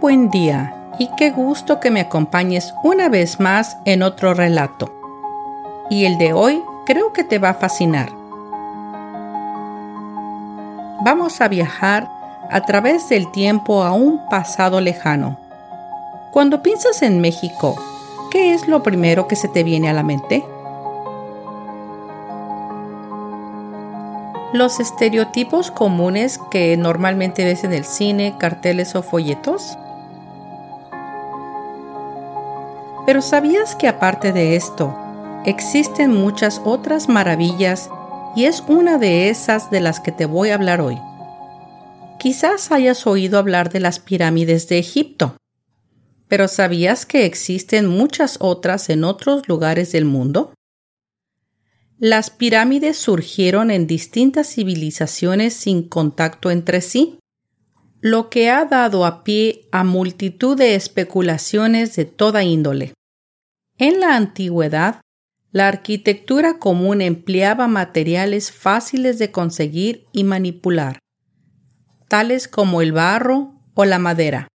Buen día y qué gusto que me acompañes una vez más en otro relato. Y el de hoy creo que te va a fascinar. Vamos a viajar a través del tiempo a un pasado lejano. Cuando piensas en México, ¿qué es lo primero que se te viene a la mente? los estereotipos comunes que normalmente ves en el cine, carteles o folletos? Pero ¿sabías que aparte de esto, existen muchas otras maravillas y es una de esas de las que te voy a hablar hoy? Quizás hayas oído hablar de las pirámides de Egipto, pero ¿sabías que existen muchas otras en otros lugares del mundo? Las pirámides surgieron en distintas civilizaciones sin contacto entre sí, lo que ha dado a pie a multitud de especulaciones de toda índole. En la antigüedad, la arquitectura común empleaba materiales fáciles de conseguir y manipular, tales como el barro o la madera.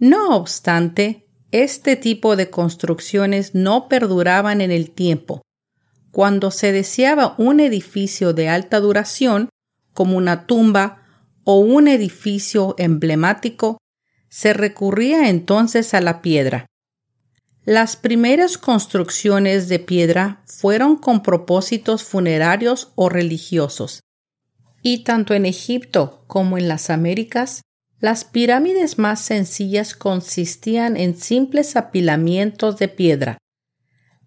No obstante, este tipo de construcciones no perduraban en el tiempo, cuando se deseaba un edificio de alta duración, como una tumba o un edificio emblemático, se recurría entonces a la piedra. Las primeras construcciones de piedra fueron con propósitos funerarios o religiosos. Y tanto en Egipto como en las Américas, las pirámides más sencillas consistían en simples apilamientos de piedra,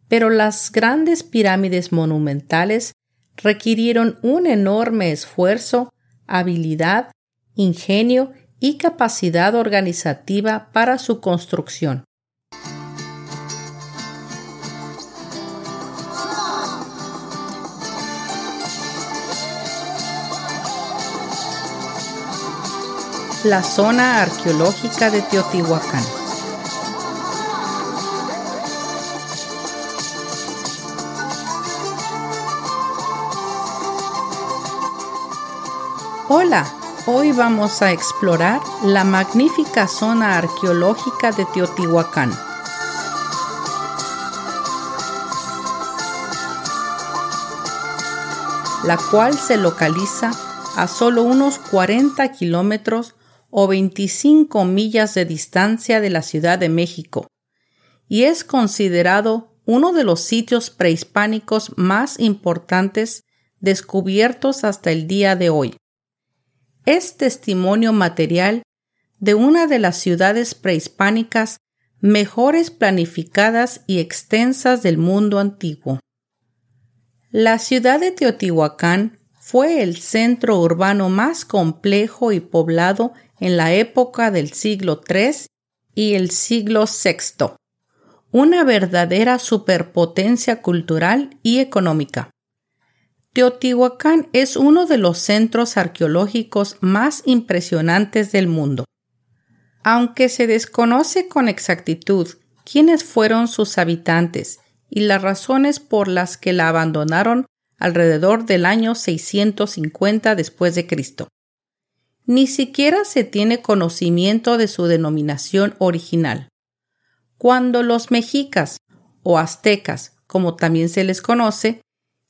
pero las grandes pirámides monumentales requirieron un enorme esfuerzo, habilidad, ingenio y capacidad organizativa para su construcción. La zona arqueológica de Teotihuacán. Hola, hoy vamos a explorar la magnífica zona arqueológica de Teotihuacán. la cual se localiza a solo unos 40 kilómetros o 25 millas de distancia de la Ciudad de México y es considerado uno de los sitios prehispánicos más importantes descubiertos hasta el día de hoy es testimonio material de una de las ciudades prehispánicas mejores planificadas y extensas del mundo antiguo. La ciudad de Teotihuacán fue el centro urbano más complejo y poblado en la época del siglo III y el siglo VI, una verdadera superpotencia cultural y económica. Teotihuacán es uno de los centros arqueológicos más impresionantes del mundo. Aunque se desconoce con exactitud quiénes fueron sus habitantes y las razones por las que la abandonaron alrededor del año 650 después de Cristo. Ni siquiera se tiene conocimiento de su denominación original. Cuando los mexicas o aztecas, como también se les conoce,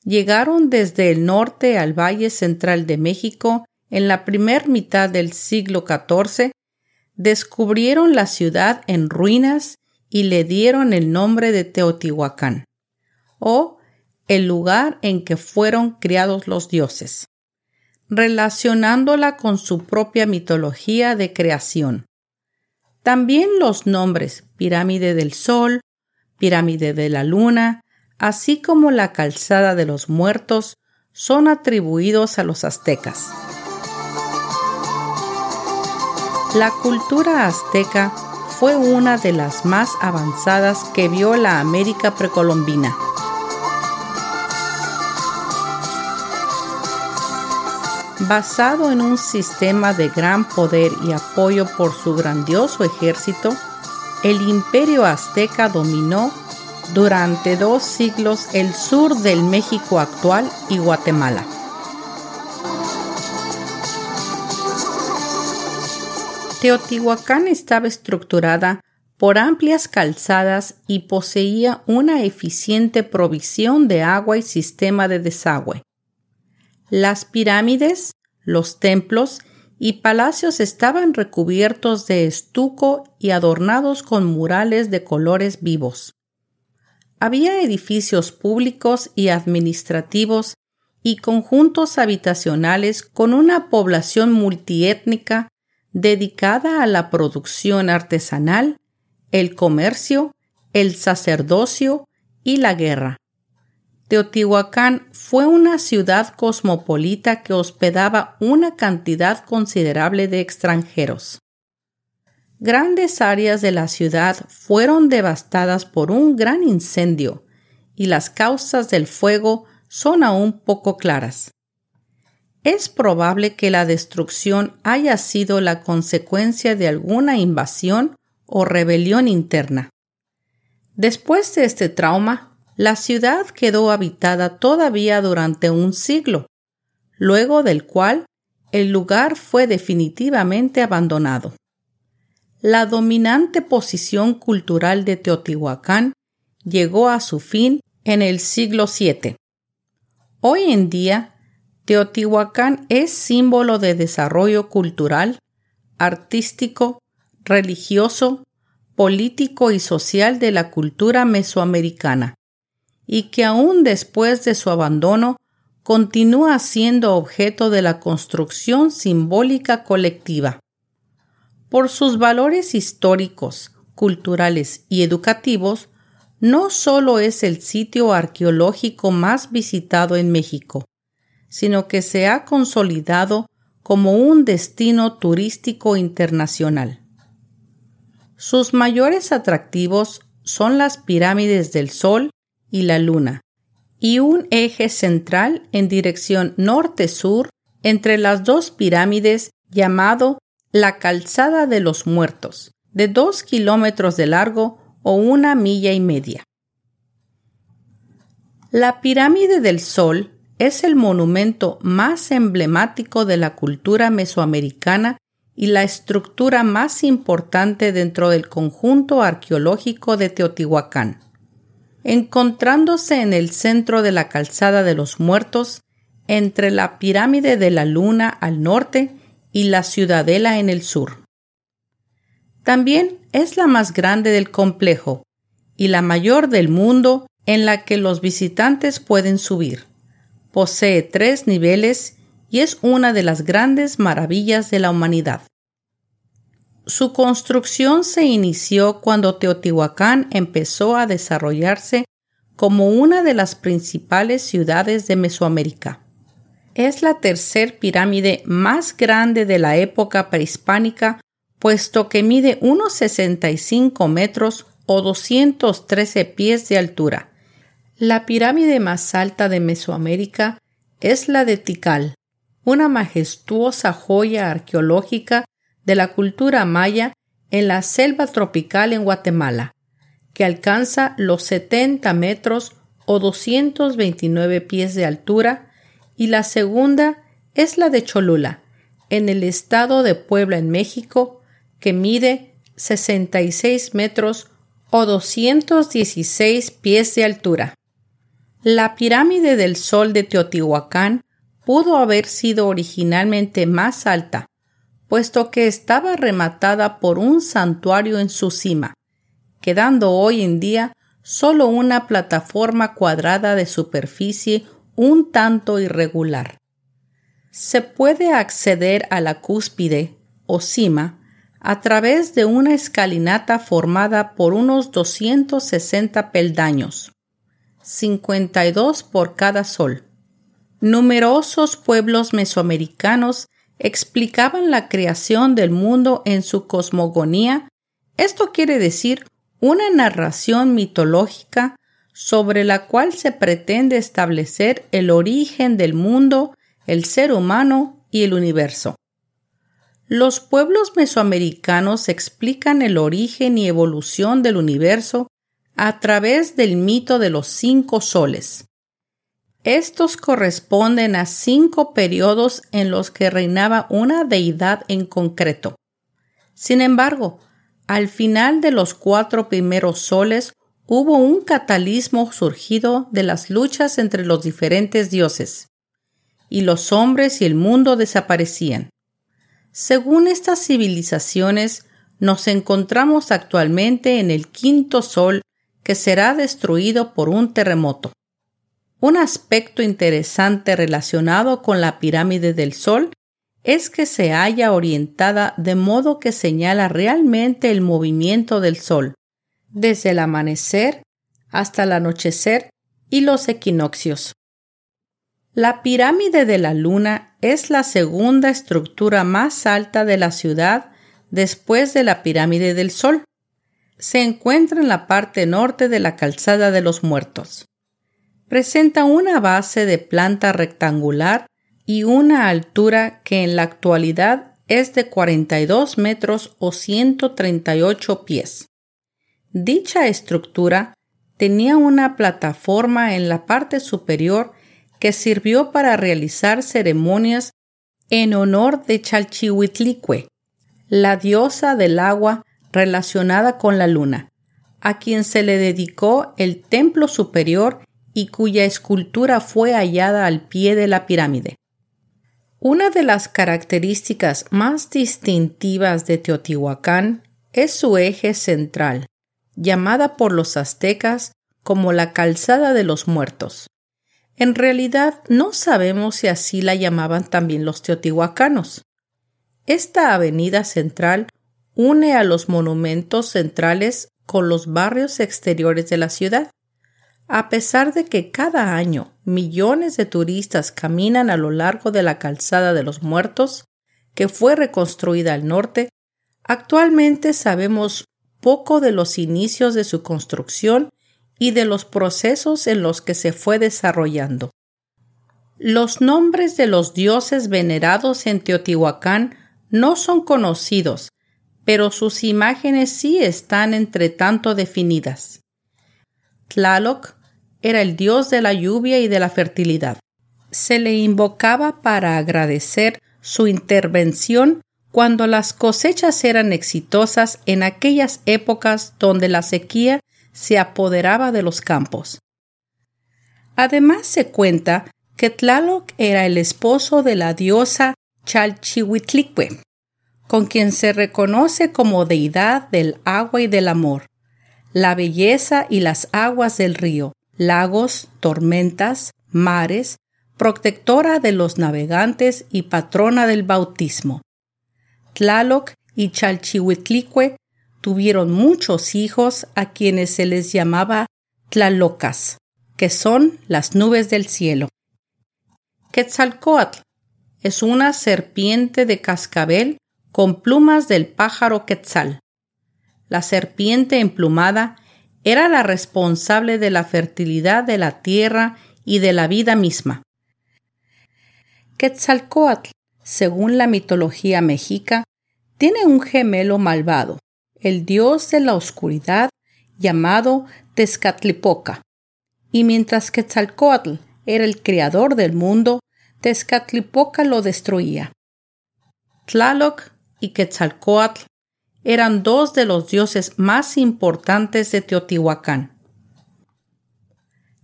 llegaron desde el norte al Valle Central de México en la primer mitad del siglo XIV, descubrieron la ciudad en ruinas y le dieron el nombre de Teotihuacán, o el lugar en que fueron criados los dioses, relacionándola con su propia mitología de creación. También los nombres Pirámide del Sol, Pirámide de la Luna, así como la Calzada de los Muertos, son atribuidos a los aztecas. La cultura azteca fue una de las más avanzadas que vio la América precolombina. Basado en un sistema de gran poder y apoyo por su grandioso ejército, el imperio azteca dominó durante dos siglos el sur del México actual y Guatemala. Teotihuacán estaba estructurada por amplias calzadas y poseía una eficiente provisión de agua y sistema de desagüe. Las pirámides, los templos y palacios estaban recubiertos de estuco y adornados con murales de colores vivos. Había edificios públicos y administrativos y conjuntos habitacionales con una población multiétnica dedicada a la producción artesanal, el comercio, el sacerdocio y la guerra. Teotihuacán fue una ciudad cosmopolita que hospedaba una cantidad considerable de extranjeros. Grandes áreas de la ciudad fueron devastadas por un gran incendio y las causas del fuego son aún poco claras. Es probable que la destrucción haya sido la consecuencia de alguna invasión o rebelión interna. Después de este trauma, la ciudad quedó habitada todavía durante un siglo, luego del cual el lugar fue definitivamente abandonado. La dominante posición cultural de Teotihuacán llegó a su fin en el siglo VII. Hoy en día, Teotihuacán es símbolo de desarrollo cultural, artístico, religioso, político y social de la cultura mesoamericana, y que aún después de su abandono continúa siendo objeto de la construcción simbólica colectiva. Por sus valores históricos, culturales y educativos, no solo es el sitio arqueológico más visitado en México, sino que se ha consolidado como un destino turístico internacional. Sus mayores atractivos son las pirámides del Sol y la Luna, y un eje central en dirección norte-sur entre las dos pirámides llamado la Calzada de los Muertos, de dos kilómetros de largo o una milla y media. La pirámide del Sol es el monumento más emblemático de la cultura mesoamericana y la estructura más importante dentro del conjunto arqueológico de Teotihuacán. Encontrándose en el centro de la calzada de los muertos, entre la pirámide de la luna al norte y la ciudadela en el sur. También es la más grande del complejo y la mayor del mundo en la que los visitantes pueden subir. Posee tres niveles y es una de las grandes maravillas de la humanidad. Su construcción se inició cuando Teotihuacán empezó a desarrollarse como una de las principales ciudades de Mesoamérica. Es la tercer pirámide más grande de la época prehispánica, puesto que mide unos 65 metros o 213 pies de altura la pirámide más alta de Mesoamérica es la de Tikal, una majestuosa joya arqueológica de la cultura maya en la selva tropical en Guatemala, que alcanza los 70 metros o 229 pies de altura, y la segunda es la de Cholula, en el estado de Puebla en México, que mide 66 metros o 216 pies de altura. La pirámide del Sol de Teotihuacán pudo haber sido originalmente más alta, puesto que estaba rematada por un santuario en su cima, quedando hoy en día solo una plataforma cuadrada de superficie un tanto irregular. Se puede acceder a la cúspide o cima a través de una escalinata formada por unos 260 peldaños, 52 por cada sol. Numerosos pueblos mesoamericanos explicaban la creación del mundo en su cosmogonía, esto quiere decir una narración mitológica sobre la cual se pretende establecer el origen del mundo, el ser humano y el universo. Los pueblos mesoamericanos explican el origen y evolución del universo a través del mito de los cinco soles. Estos corresponden a cinco periodos en los que reinaba una deidad en concreto. Sin embargo, al final de los cuatro primeros soles hubo un catalismo surgido de las luchas entre los diferentes dioses, y los hombres y el mundo desaparecían. Según estas civilizaciones, nos encontramos actualmente en el quinto sol que será destruido por un terremoto. Un aspecto interesante relacionado con la pirámide del Sol es que se haya orientada de modo que señala realmente el movimiento del Sol, desde el amanecer hasta el anochecer y los equinoccios. La pirámide de la Luna es la segunda estructura más alta de la ciudad después de la pirámide del Sol. Se encuentra en la parte norte de la calzada de los muertos. Presenta una base de planta rectangular y una altura que en la actualidad es de 42 metros o 138 pies. Dicha estructura tenía una plataforma en la parte superior que sirvió para realizar ceremonias en honor de Chalchihuitlicue, la diosa del agua relacionada con la luna, a quien se le dedicó el templo superior y cuya escultura fue hallada al pie de la pirámide. Una de las características más distintivas de Teotihuacán es su eje central, llamada por los aztecas como la Calzada de los Muertos. En realidad no sabemos si así la llamaban también los teotihuacanos. Esta avenida central une a los monumentos centrales con los barrios exteriores de la ciudad. A pesar de que cada año millones de turistas caminan a lo largo de la calzada de los muertos, que fue reconstruida al norte, actualmente sabemos poco de los inicios de su construcción y de los procesos en los que se fue desarrollando. Los nombres de los dioses venerados en Teotihuacán no son conocidos, pero sus imágenes sí están entre tanto definidas. Tlaloc era el dios de la lluvia y de la fertilidad. Se le invocaba para agradecer su intervención cuando las cosechas eran exitosas en aquellas épocas donde la sequía se apoderaba de los campos. Además se cuenta que Tlaloc era el esposo de la diosa Chalchihuitlicue, con quien se reconoce como deidad del agua y del amor, la belleza y las aguas del río, lagos, tormentas, mares, protectora de los navegantes y patrona del bautismo. Tlaloc y Chalchihuitlicue tuvieron muchos hijos a quienes se les llamaba Tlalocas, que son las nubes del cielo. Quetzalcoatl es una serpiente de cascabel con plumas del pájaro quetzal. La serpiente emplumada era la responsable de la fertilidad de la tierra y de la vida misma. Quetzalcoatl, según la mitología mexica, tiene un gemelo malvado, el dios de la oscuridad llamado Tezcatlipoca. Y mientras Quetzalcoatl era el creador del mundo, Tezcatlipoca lo destruía. Tlaloc y Quetzalcoatl eran dos de los dioses más importantes de Teotihuacán.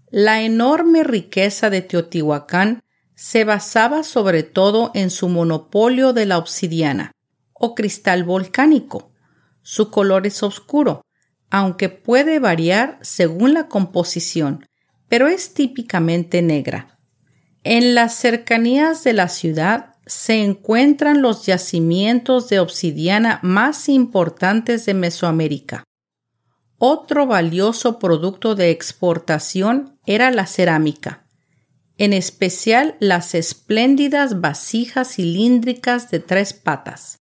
La enorme riqueza de Teotihuacán se basaba sobre todo en su monopolio de la obsidiana o cristal volcánico. Su color es oscuro, aunque puede variar según la composición, pero es típicamente negra. En las cercanías de la ciudad se encuentran los yacimientos de obsidiana más importantes de Mesoamérica. Otro valioso producto de exportación era la cerámica, en especial las espléndidas vasijas cilíndricas de tres patas.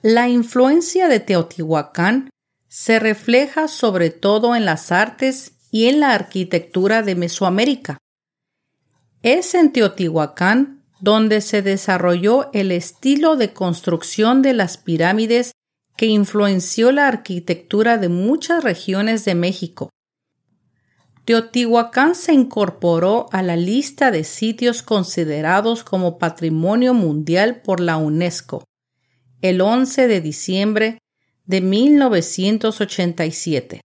La influencia de Teotihuacán se refleja sobre todo en las artes y en la arquitectura de Mesoamérica. Es en Teotihuacán donde se desarrolló el estilo de construcción de las pirámides que influenció la arquitectura de muchas regiones de México. Teotihuacán se incorporó a la lista de sitios considerados como Patrimonio Mundial por la UNESCO el 11 de diciembre de 1987.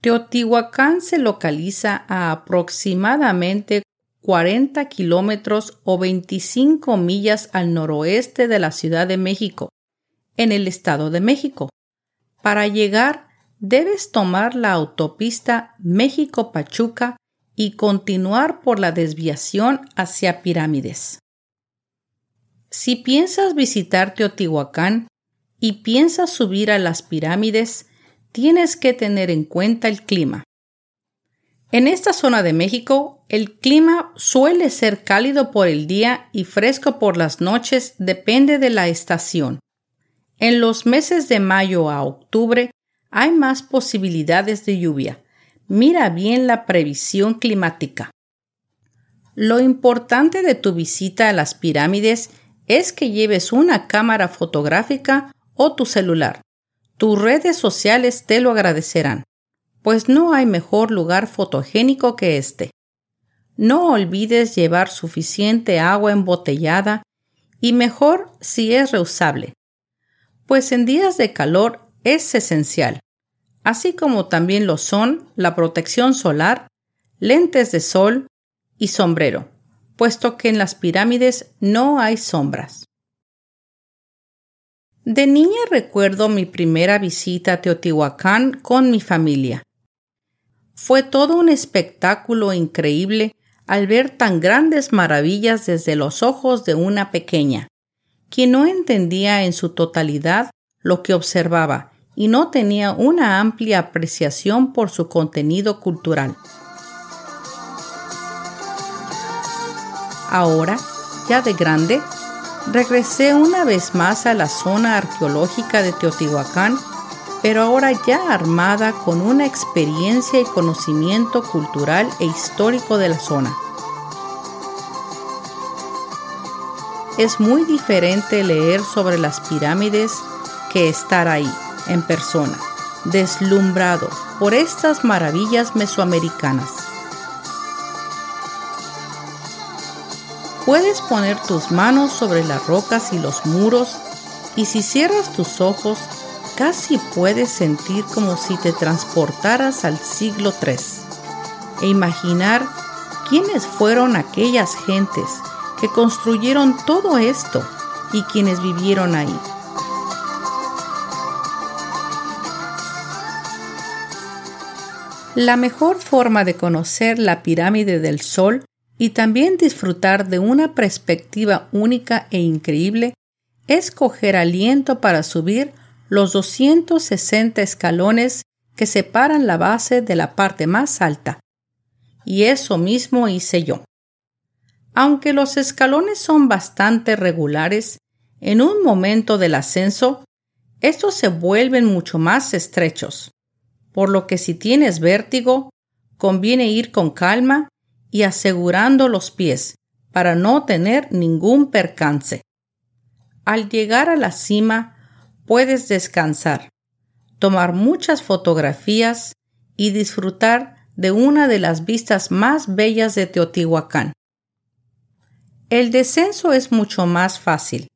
Teotihuacán se localiza a aproximadamente 40 kilómetros o 25 millas al noroeste de la Ciudad de México, en el Estado de México. Para llegar, debes tomar la autopista México-Pachuca y continuar por la desviación hacia Pirámides. Si piensas visitar Teotihuacán y piensas subir a las pirámides, tienes que tener en cuenta el clima. En esta zona de México, el clima suele ser cálido por el día y fresco por las noches, depende de la estación. En los meses de mayo a octubre hay más posibilidades de lluvia. Mira bien la previsión climática. Lo importante de tu visita a las pirámides es que lleves una cámara fotográfica o tu celular. Tus redes sociales te lo agradecerán pues no hay mejor lugar fotogénico que este. No olvides llevar suficiente agua embotellada y mejor si es reusable, pues en días de calor es esencial, así como también lo son la protección solar, lentes de sol y sombrero, puesto que en las pirámides no hay sombras. De niña recuerdo mi primera visita a Teotihuacán con mi familia. Fue todo un espectáculo increíble al ver tan grandes maravillas desde los ojos de una pequeña, quien no entendía en su totalidad lo que observaba y no tenía una amplia apreciación por su contenido cultural. Ahora, ya de grande, regresé una vez más a la zona arqueológica de Teotihuacán pero ahora ya armada con una experiencia y conocimiento cultural e histórico de la zona. Es muy diferente leer sobre las pirámides que estar ahí, en persona, deslumbrado por estas maravillas mesoamericanas. Puedes poner tus manos sobre las rocas y los muros y si cierras tus ojos casi puedes sentir como si te transportaras al siglo III e imaginar quiénes fueron aquellas gentes que construyeron todo esto y quienes vivieron ahí. La mejor forma de conocer la pirámide del Sol y también disfrutar de una perspectiva única e increíble es coger aliento para subir los 260 escalones que separan la base de la parte más alta. Y eso mismo hice yo. Aunque los escalones son bastante regulares, en un momento del ascenso, estos se vuelven mucho más estrechos, por lo que si tienes vértigo, conviene ir con calma y asegurando los pies para no tener ningún percance. Al llegar a la cima, puedes descansar, tomar muchas fotografías y disfrutar de una de las vistas más bellas de Teotihuacán. El descenso es mucho más fácil,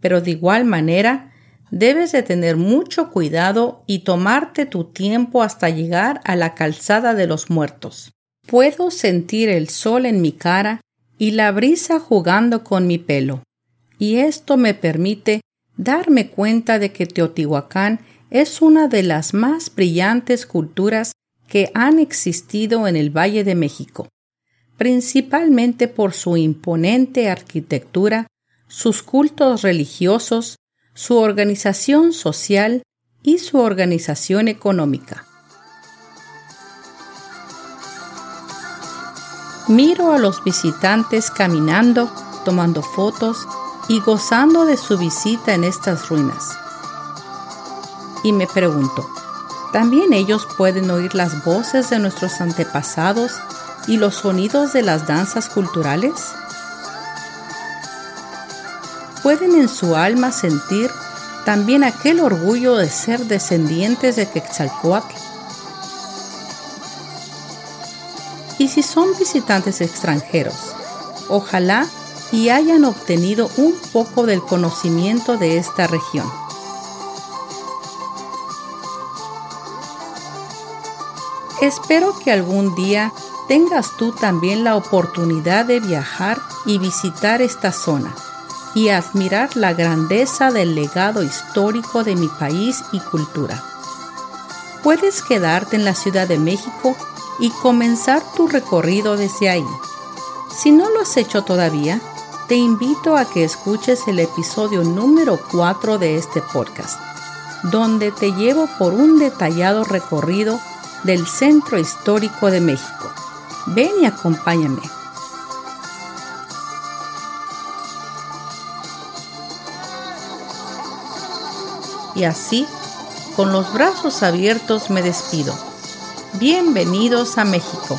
pero de igual manera debes de tener mucho cuidado y tomarte tu tiempo hasta llegar a la calzada de los muertos. Puedo sentir el sol en mi cara y la brisa jugando con mi pelo, y esto me permite darme cuenta de que Teotihuacán es una de las más brillantes culturas que han existido en el Valle de México, principalmente por su imponente arquitectura, sus cultos religiosos, su organización social y su organización económica. Miro a los visitantes caminando, tomando fotos y gozando de su visita en estas ruinas. Y me pregunto, ¿también ellos pueden oír las voces de nuestros antepasados y los sonidos de las danzas culturales? pueden en su alma sentir también aquel orgullo de ser descendientes de Quetzalcoatl. Y si son visitantes extranjeros, ojalá y hayan obtenido un poco del conocimiento de esta región. Espero que algún día tengas tú también la oportunidad de viajar y visitar esta zona y admirar la grandeza del legado histórico de mi país y cultura. Puedes quedarte en la Ciudad de México y comenzar tu recorrido desde ahí. Si no lo has hecho todavía, te invito a que escuches el episodio número 4 de este podcast, donde te llevo por un detallado recorrido del Centro Histórico de México. Ven y acompáñame. Y así, con los brazos abiertos me despido. Bienvenidos a México.